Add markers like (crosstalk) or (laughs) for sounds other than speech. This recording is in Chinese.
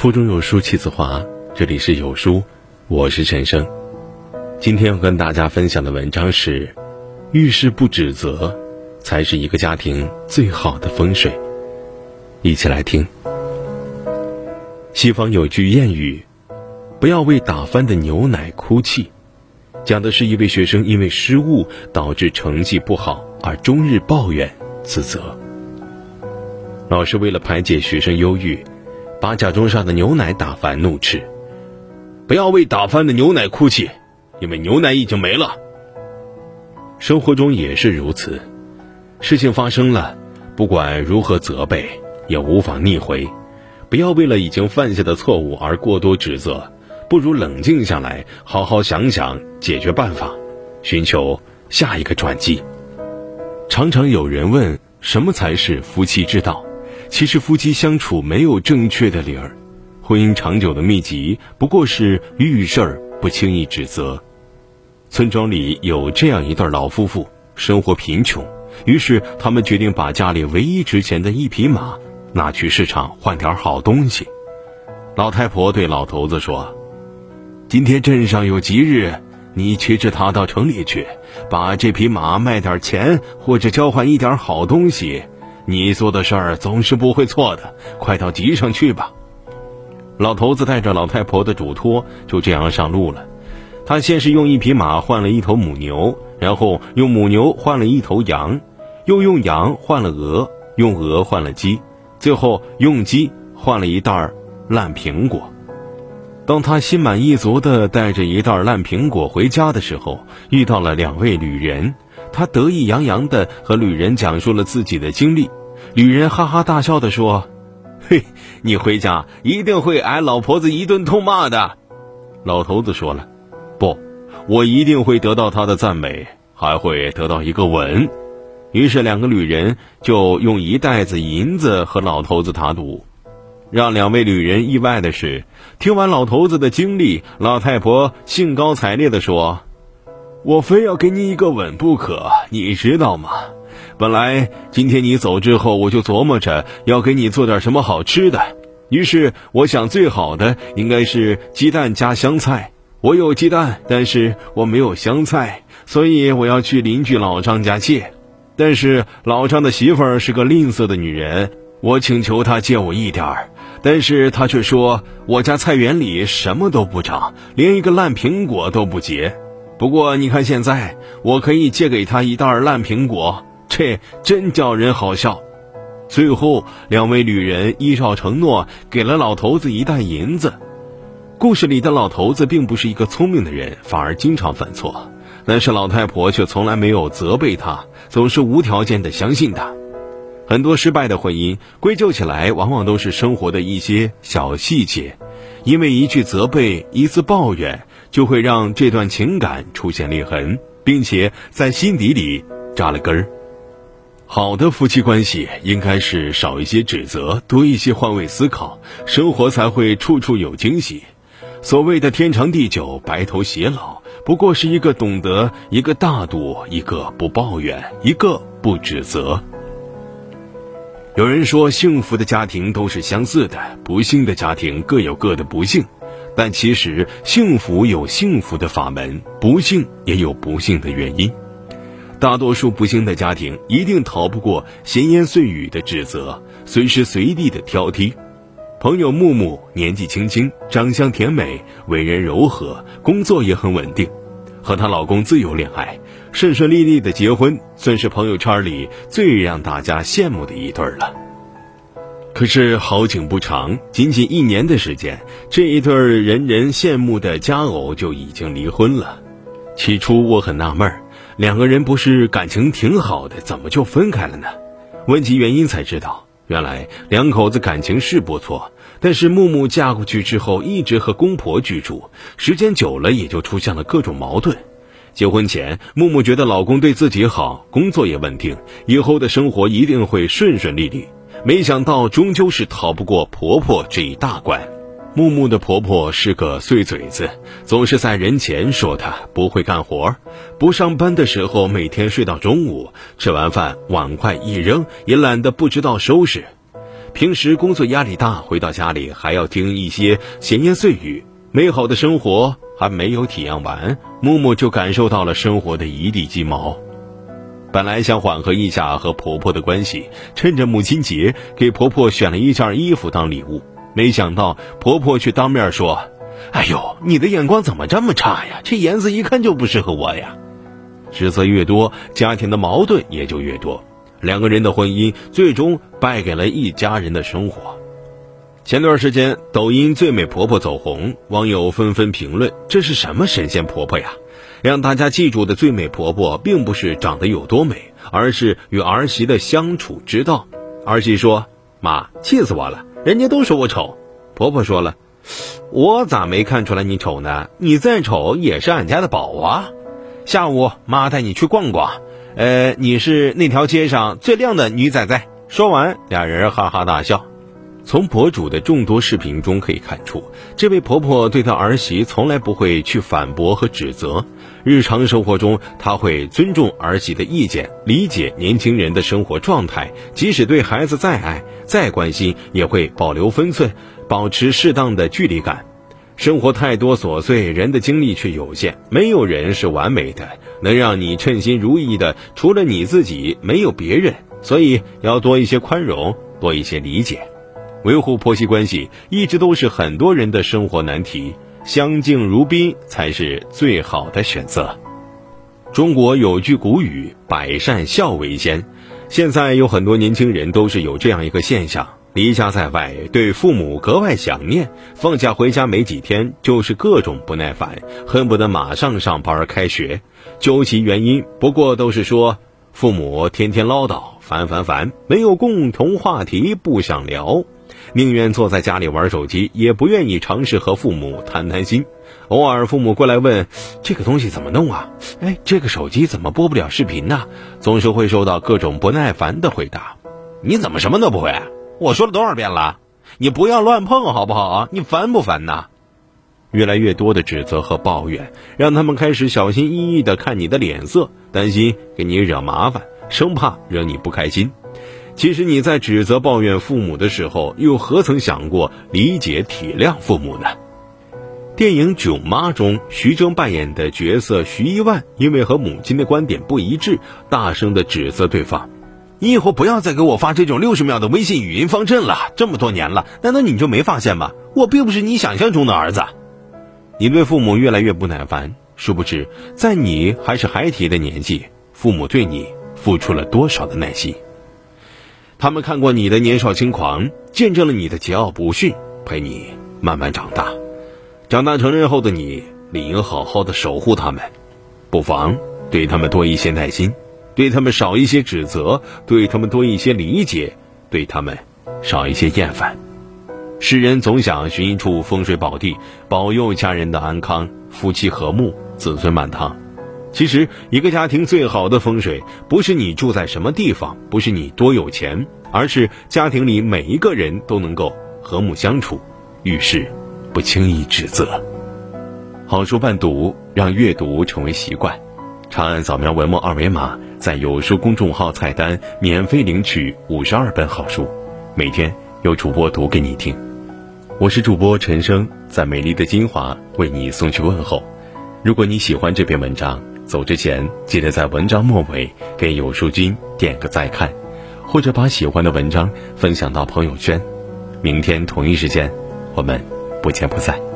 腹中有书气自华，这里是有书，我是陈生。今天要跟大家分享的文章是：遇事不指责，才是一个家庭最好的风水。一起来听。西方有句谚语：“不要为打翻的牛奶哭泣。”讲的是一位学生因为失误导致成绩不好而终日抱怨自责。老师为了排解学生忧郁，把甲中上的牛奶打翻怒斥：“不要为打翻的牛奶哭泣，因为牛奶已经没了。”生活中也是如此，事情发生了，不管如何责备，也无法逆回。不要为了已经犯下的错误而过多指责。不如冷静下来，好好想想解决办法，寻求下一个转机。常常有人问，什么才是夫妻之道？其实夫妻相处没有正确的理儿，婚姻长久的秘籍不过是遇事儿不轻易指责。村庄里有这样一对老夫妇，生活贫穷，于是他们决定把家里唯一值钱的一匹马拿去市场换点好东西。老太婆对老头子说。今天镇上有吉日，你骑着它到城里去，把这匹马卖点钱，或者交换一点好东西。你做的事儿总是不会错的，快到集上去吧。老头子带着老太婆的嘱托，就这样上路了。他先是用一匹马换了一头母牛，然后用母牛换了一头羊，又用羊换了鹅，用鹅换了鸡，最后用鸡换了一袋烂苹果。当他心满意足地带着一袋烂苹果回家的时候，遇到了两位旅人。他得意洋洋地和旅人讲述了自己的经历。旅人哈哈大笑地说：“ (laughs) 嘿，你回家一定会挨老婆子一顿痛骂的。”老头子说了：“不，我一定会得到她的赞美，还会得到一个吻。”于是两个旅人就用一袋子银子和老头子打赌。让两位旅人意外的是，听完老头子的经历，老太婆兴高采烈地说：“我非要给你一个吻不可，你知道吗？本来今天你走之后，我就琢磨着要给你做点什么好吃的。于是我想，最好的应该是鸡蛋加香菜。我有鸡蛋，但是我没有香菜，所以我要去邻居老张家借。但是老张的媳妇儿是个吝啬的女人，我请求她借我一点儿。”但是她却说：“我家菜园里什么都不长，连一个烂苹果都不结。不过你看现在，我可以借给他一袋烂苹果，这真叫人好笑。”最后，两位旅人依照承诺，给了老头子一袋银子。故事里的老头子并不是一个聪明的人，反而经常犯错，但是老太婆却从来没有责备他，总是无条件的相信他。很多失败的婚姻，归咎起来往往都是生活的一些小细节，因为一句责备、一次抱怨，就会让这段情感出现裂痕，并且在心底里扎了根儿。好的夫妻关系应该是少一些指责，多一些换位思考，生活才会处处有惊喜。所谓的天长地久、白头偕老，不过是一个懂得一个大度，一个不抱怨，一个不指责。有人说，幸福的家庭都是相似的，不幸的家庭各有各的不幸。但其实，幸福有幸福的法门，不幸也有不幸的原因。大多数不幸的家庭一定逃不过闲言碎语的指责，随时随地的挑剔。朋友木木年纪轻轻，长相甜美，为人柔和，工作也很稳定。和她老公自由恋爱，顺顺利利的结婚，算是朋友圈里最让大家羡慕的一对了。可是好景不长，仅仅一年的时间，这一对人人羡慕的佳偶就已经离婚了。起初我很纳闷，两个人不是感情挺好的，怎么就分开了呢？问及原因才知道，原来两口子感情是不错。但是木木嫁过去之后，一直和公婆居住，时间久了也就出现了各种矛盾。结婚前，木木觉得老公对自己好，工作也稳定，以后的生活一定会顺顺利利。没想到，终究是逃不过婆婆这一大关。木木的婆婆是个碎嘴子，总是在人前说她不会干活，不上班的时候每天睡到中午，吃完饭碗筷一扔，也懒得不知道收拾。平时工作压力大，回到家里还要听一些闲言碎语，美好的生活还没有体验完，木木就感受到了生活的一地鸡毛。本来想缓和一下和婆婆的关系，趁着母亲节给婆婆选了一件衣服当礼物，没想到婆婆却当面说：“哎呦，你的眼光怎么这么差呀？这颜色一看就不适合我呀！”指责越多，家庭的矛盾也就越多。两个人的婚姻最终败给了一家人的生活。前段时间，抖音“最美婆婆”走红，网友纷纷评论：“这是什么神仙婆婆呀？”让大家记住的最美婆婆，并不是长得有多美，而是与儿媳的相处之道。儿媳说：“妈，气死我了，人家都说我丑。”婆婆说了：“我咋没看出来你丑呢？你再丑也是俺家的宝啊！”下午，妈带你去逛逛。呃，你是那条街上最靓的女仔仔。说完，俩人哈哈大笑。从博主的众多视频中可以看出，这位婆婆对她儿媳从来不会去反驳和指责。日常生活中，她会尊重儿媳的意见，理解年轻人的生活状态，即使对孩子再爱、再关心，也会保留分寸，保持适当的距离感。生活太多琐碎，人的精力却有限，没有人是完美的。能让你称心如意的，除了你自己，没有别人。所以要多一些宽容，多一些理解。维护婆媳关系一直都是很多人的生活难题，相敬如宾才是最好的选择。中国有句古语“百善孝为先”，现在有很多年轻人都是有这样一个现象。离家在外，对父母格外想念，放假回家没几天，就是各种不耐烦，恨不得马上上班开学。究其原因，不过都是说父母天天唠叨，烦烦烦，没有共同话题，不想聊，宁愿坐在家里玩手机，也不愿意尝试和父母谈谈心。偶尔父母过来问这个东西怎么弄啊？哎，这个手机怎么播不了视频呢？总是会收到各种不耐烦的回答。你怎么什么都不会？我说了多少遍了，你不要乱碰好不好啊？你烦不烦呐？越来越多的指责和抱怨，让他们开始小心翼翼的看你的脸色，担心给你惹麻烦，生怕惹你不开心。其实你在指责抱怨父母的时候，又何曾想过理解体谅父母呢？电影《囧妈》中，徐峥扮演的角色徐一万，因为和母亲的观点不一致，大声的指责对方。你以后不要再给我发这种六十秒的微信语音方阵了。这么多年了，难道你就没发现吗？我并不是你想象中的儿子。你对父母越来越不耐烦，殊不知，在你还是孩提的年纪，父母对你付出了多少的耐心。他们看过你的年少轻狂，见证了你的桀骜不驯，陪你慢慢长大。长大成人后的你，理应好好的守护他们，不妨对他们多一些耐心。对他们少一些指责，对他们多一些理解，对他们少一些厌烦。世人总想寻一处风水宝地，保佑家人的安康、夫妻和睦、子孙满堂。其实，一个家庭最好的风水，不是你住在什么地方，不是你多有钱，而是家庭里每一个人都能够和睦相处，遇事不轻易指责。好书伴读，让阅读成为习惯。长按扫描文末二维码。在有书公众号菜单免费领取五十二本好书，每天有主播读给你听。我是主播陈生，在美丽的金华为你送去问候。如果你喜欢这篇文章，走之前记得在文章末尾给有书君点个再看，或者把喜欢的文章分享到朋友圈。明天同一时间，我们不见不散。